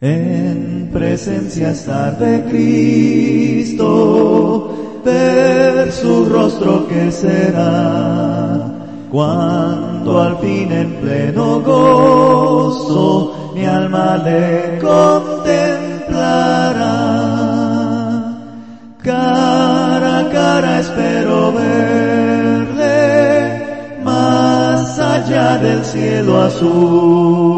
En presencia estar de Cristo, ver su rostro que será, cuando al fin en pleno gozo mi alma le contemplará. Cara a cara espero verle, más allá del cielo azul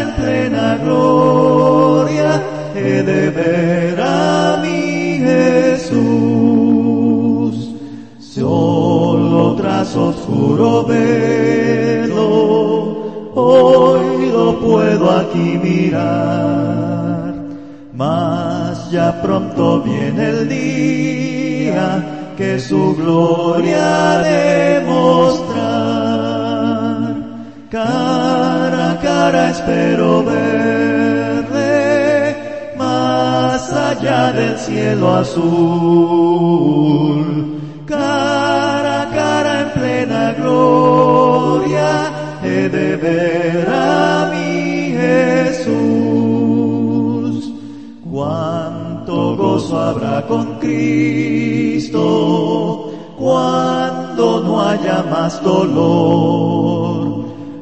en plena gloria, he de ver a mi Jesús. Solo tras oscuro velo, hoy lo puedo aquí mirar. Mas ya pronto viene el día que su gloria cara espero verle más allá del cielo azul. Cara a cara en plena gloria he de ver a mi Jesús. Cuánto gozo habrá con Cristo cuando no haya más dolor.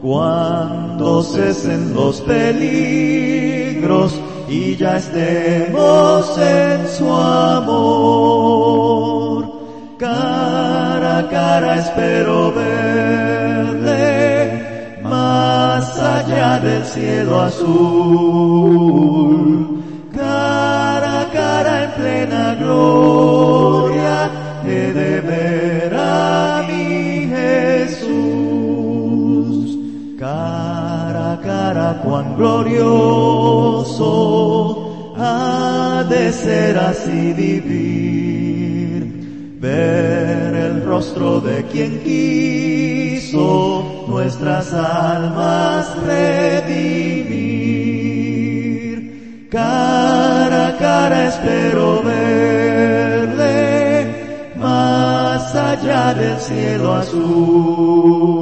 Cuando cesen los peligros y ya estemos en su amor. Cara a cara espero verle más allá del cielo azul. Cara a cara en plena cuán glorioso ha de ser así vivir, ver el rostro de quien quiso nuestras almas redimir. Cara a cara espero verle más allá del cielo azul